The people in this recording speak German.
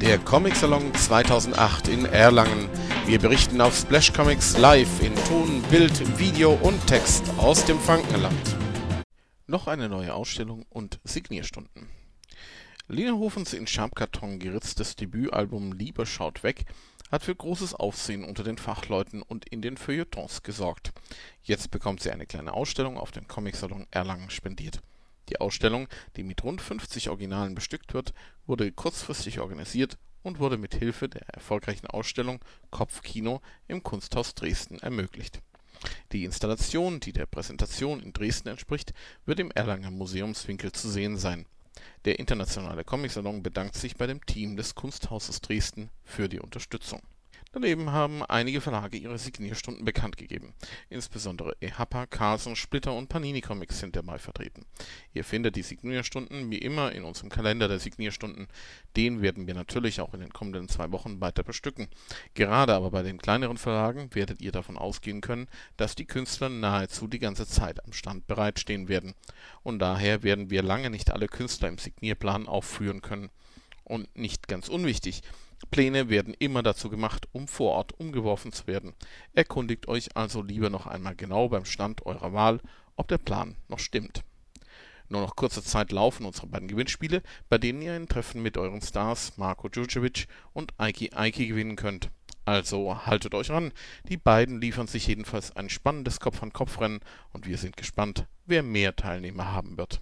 Der Comic Salon 2008 in Erlangen. Wir berichten auf Splash Comics live in Ton, Bild, Video und Text aus dem Frankenland. Noch eine neue Ausstellung und Signierstunden. Lina Hofens in Schabkarton geritztes Debütalbum Liebe schaut weg hat für großes Aufsehen unter den Fachleuten und in den Feuilletons gesorgt. Jetzt bekommt sie eine kleine Ausstellung auf dem Comic-Salon Erlangen spendiert. Die Ausstellung, die mit rund 50 Originalen bestückt wird, wurde kurzfristig organisiert und wurde mit Hilfe der erfolgreichen Ausstellung Kopfkino im Kunsthaus Dresden ermöglicht. Die Installation, die der Präsentation in Dresden entspricht, wird im Erlanger Museumswinkel zu sehen sein. Der Internationale Comic-Salon bedankt sich bei dem Team des Kunsthauses Dresden für die Unterstützung Daneben haben einige Verlage ihre Signierstunden bekannt gegeben. Insbesondere Ehapa, Carlsen, Splitter und Panini Comics sind dabei vertreten. Ihr findet die Signierstunden wie immer in unserem Kalender der Signierstunden. Den werden wir natürlich auch in den kommenden zwei Wochen weiter bestücken. Gerade aber bei den kleineren Verlagen werdet ihr davon ausgehen können, dass die Künstler nahezu die ganze Zeit am Stand bereitstehen werden. Und daher werden wir lange nicht alle Künstler im Signierplan aufführen können. Und nicht ganz unwichtig, Pläne werden immer dazu gemacht, um vor Ort umgeworfen zu werden. Erkundigt euch also lieber noch einmal genau beim Stand eurer Wahl, ob der Plan noch stimmt. Nur noch kurze Zeit laufen unsere beiden Gewinnspiele, bei denen ihr ein Treffen mit euren Stars Marco Djurdjevic und Aiki Aiki gewinnen könnt. Also haltet euch ran, die beiden liefern sich jedenfalls ein spannendes Kopf-an-Kopf-Rennen und wir sind gespannt, wer mehr Teilnehmer haben wird